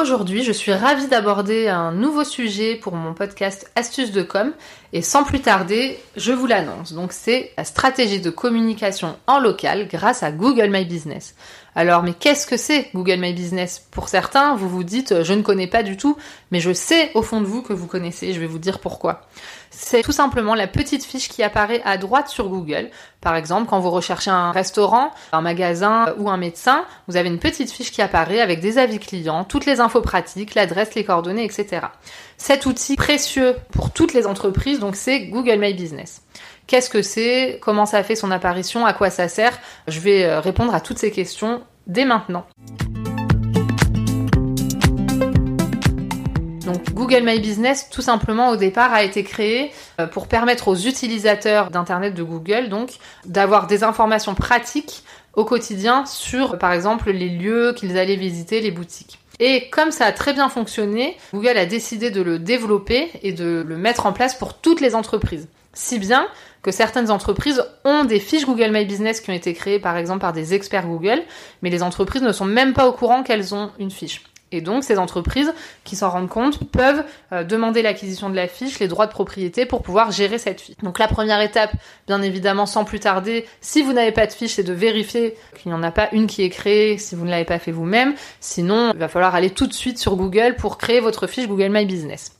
Aujourd'hui, je suis ravie d'aborder un nouveau sujet pour mon podcast Astuces de com et sans plus tarder, je vous l'annonce. Donc c'est la stratégie de communication en local grâce à Google My Business. Alors, mais qu'est-ce que c'est Google My Business? Pour certains, vous vous dites je ne connais pas du tout, mais je sais au fond de vous que vous connaissez, je vais vous dire pourquoi. C'est tout simplement la petite fiche qui apparaît à droite sur Google. Par exemple, quand vous recherchez un restaurant, un magasin ou un médecin, vous avez une petite fiche qui apparaît avec des avis clients, toutes les infos pratiques, l'adresse, les coordonnées, etc. Cet outil précieux pour toutes les entreprises, donc c'est Google My Business. Qu'est-ce que c'est? Comment ça fait son apparition? À quoi ça sert? Je vais euh, répondre à toutes ces questions dès maintenant. Donc Google My Business, tout simplement au départ, a été créé euh, pour permettre aux utilisateurs d'Internet de Google donc d'avoir des informations pratiques au quotidien sur, par exemple, les lieux qu'ils allaient visiter, les boutiques. Et comme ça a très bien fonctionné, Google a décidé de le développer et de le mettre en place pour toutes les entreprises. Si bien que certaines entreprises ont des fiches Google My Business qui ont été créées par exemple par des experts Google, mais les entreprises ne sont même pas au courant qu'elles ont une fiche. Et donc, ces entreprises qui s'en rendent compte peuvent euh, demander l'acquisition de la fiche, les droits de propriété pour pouvoir gérer cette fiche. Donc, la première étape, bien évidemment, sans plus tarder, si vous n'avez pas de fiche, c'est de vérifier qu'il n'y en a pas une qui est créée si vous ne l'avez pas fait vous-même. Sinon, il va falloir aller tout de suite sur Google pour créer votre fiche Google My Business.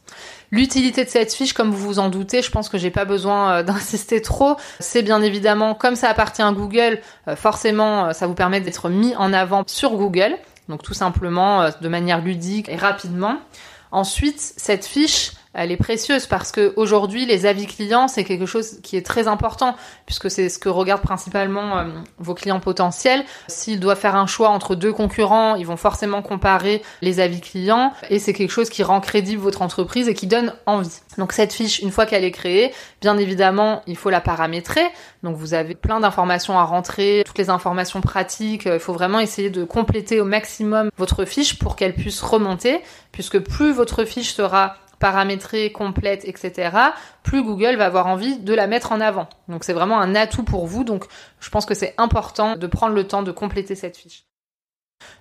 L'utilité de cette fiche, comme vous vous en doutez, je pense que j'ai pas besoin euh, d'insister trop. C'est bien évidemment, comme ça appartient à Google, euh, forcément, ça vous permet d'être mis en avant sur Google. Donc tout simplement euh, de manière ludique et rapidement. Ensuite, cette fiche, elle est précieuse parce que aujourd'hui les avis clients c'est quelque chose qui est très important puisque c'est ce que regardent principalement euh, vos clients potentiels. S'ils doivent faire un choix entre deux concurrents, ils vont forcément comparer les avis clients et c'est quelque chose qui rend crédible votre entreprise et qui donne envie. Donc cette fiche, une fois qu'elle est créée, bien évidemment, il faut la paramétrer. Donc vous avez plein d'informations à rentrer, toutes les informations pratiques. Il faut vraiment essayer de compléter au maximum votre fiche pour qu'elle puisse remonter, puisque plus votre fiche sera paramétrée, complète, etc., plus Google va avoir envie de la mettre en avant. Donc c'est vraiment un atout pour vous. Donc je pense que c'est important de prendre le temps de compléter cette fiche.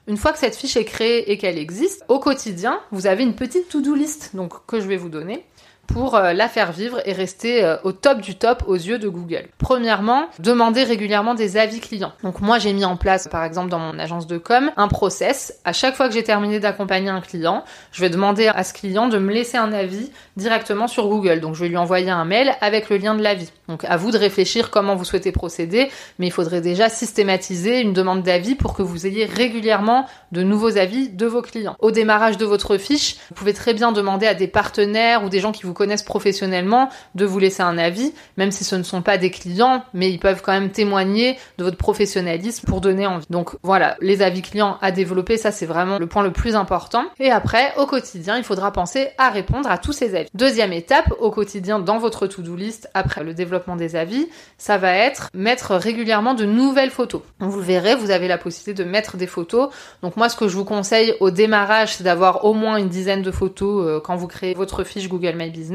Une fois que cette fiche est créée et qu'elle existe, au quotidien, vous avez une petite to-do list donc, que je vais vous donner pour euh, la faire vivre et rester euh, au top du top aux yeux de Google. Premièrement, demander régulièrement des avis clients. Donc moi j'ai mis en place par exemple dans mon agence de com un process. À chaque fois que j'ai terminé d'accompagner un client, je vais demander à ce client de me laisser un avis directement sur Google. Donc je vais lui envoyer un mail avec le lien de l'avis. Donc à vous de réfléchir comment vous souhaitez procéder, mais il faudrait déjà systématiser une demande d'avis pour que vous ayez régulièrement de nouveaux avis de vos clients. Au démarrage de votre fiche, vous pouvez très bien demander à des partenaires ou des gens qui vous connaissent professionnellement de vous laisser un avis, même si ce ne sont pas des clients, mais ils peuvent quand même témoigner de votre professionnalisme pour donner envie. Donc voilà, les avis clients à développer, ça c'est vraiment le point le plus important. Et après, au quotidien, il faudra penser à répondre à tous ces avis. Deuxième étape, au quotidien dans votre to-do list, après le développement des avis, ça va être mettre régulièrement de nouvelles photos. vous le verrez, vous avez la possibilité de mettre des photos. Donc moi, ce que je vous conseille au démarrage, c'est d'avoir au moins une dizaine de photos euh, quand vous créez votre fiche Google My Business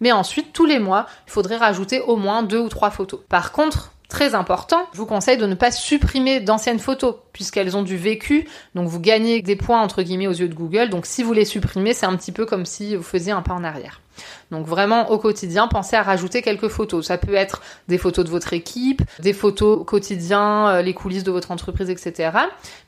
mais ensuite, tous les mois, il faudrait rajouter au moins deux ou trois photos. Par contre, Très important, je vous conseille de ne pas supprimer d'anciennes photos puisqu'elles ont du vécu, donc vous gagnez des points entre guillemets aux yeux de Google. Donc si vous les supprimez, c'est un petit peu comme si vous faisiez un pas en arrière. Donc vraiment au quotidien, pensez à rajouter quelques photos. Ça peut être des photos de votre équipe, des photos au quotidien, euh, les coulisses de votre entreprise, etc.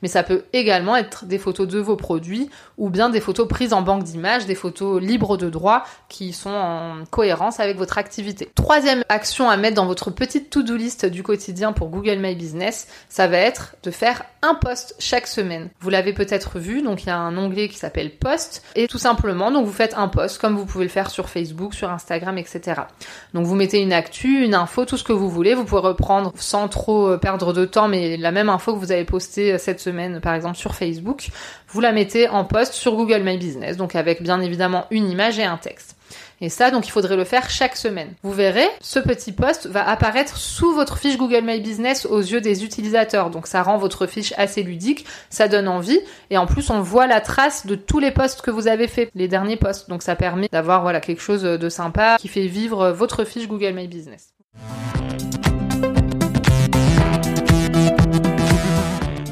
Mais ça peut également être des photos de vos produits ou bien des photos prises en banque d'images, des photos libres de droit qui sont en cohérence avec votre activité. Troisième action à mettre dans votre petite to-do list du quotidien pour Google My Business, ça va être de faire un post chaque semaine. Vous l'avez peut-être vu, donc il y a un onglet qui s'appelle post et tout simplement donc vous faites un post comme vous pouvez le faire sur Facebook, sur Instagram, etc. Donc vous mettez une actu, une info, tout ce que vous voulez. Vous pouvez reprendre sans trop euh, perdre de temps, mais la même info que vous avez postée euh, cette semaine, par exemple sur Facebook, vous la mettez en post sur Google My Business, donc avec bien évidemment une image et un texte. Et ça, donc il faudrait le faire chaque semaine. Vous verrez, ce petit post va apparaître sous votre fiche Google My Business aux yeux des utilisateurs. Donc ça rend votre fiche assez ludique, ça donne envie, et en plus on voit la trace de tous les posts que vous avez fait, les derniers posts. Donc ça permet d'avoir voilà quelque chose de sympa qui fait vivre votre fiche Google My Business.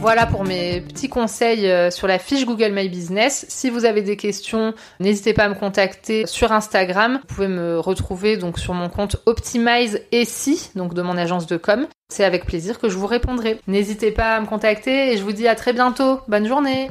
Voilà pour mes petits conseils euh, sur la fiche Google My Business. Si vous avez des questions, n'hésitez pas à me contacter sur Instagram. Vous pouvez me retrouver donc sur mon compte Optimize si donc de mon agence de com. C'est avec plaisir que je vous répondrai. N'hésitez pas à me contacter et je vous dis à très bientôt. Bonne journée.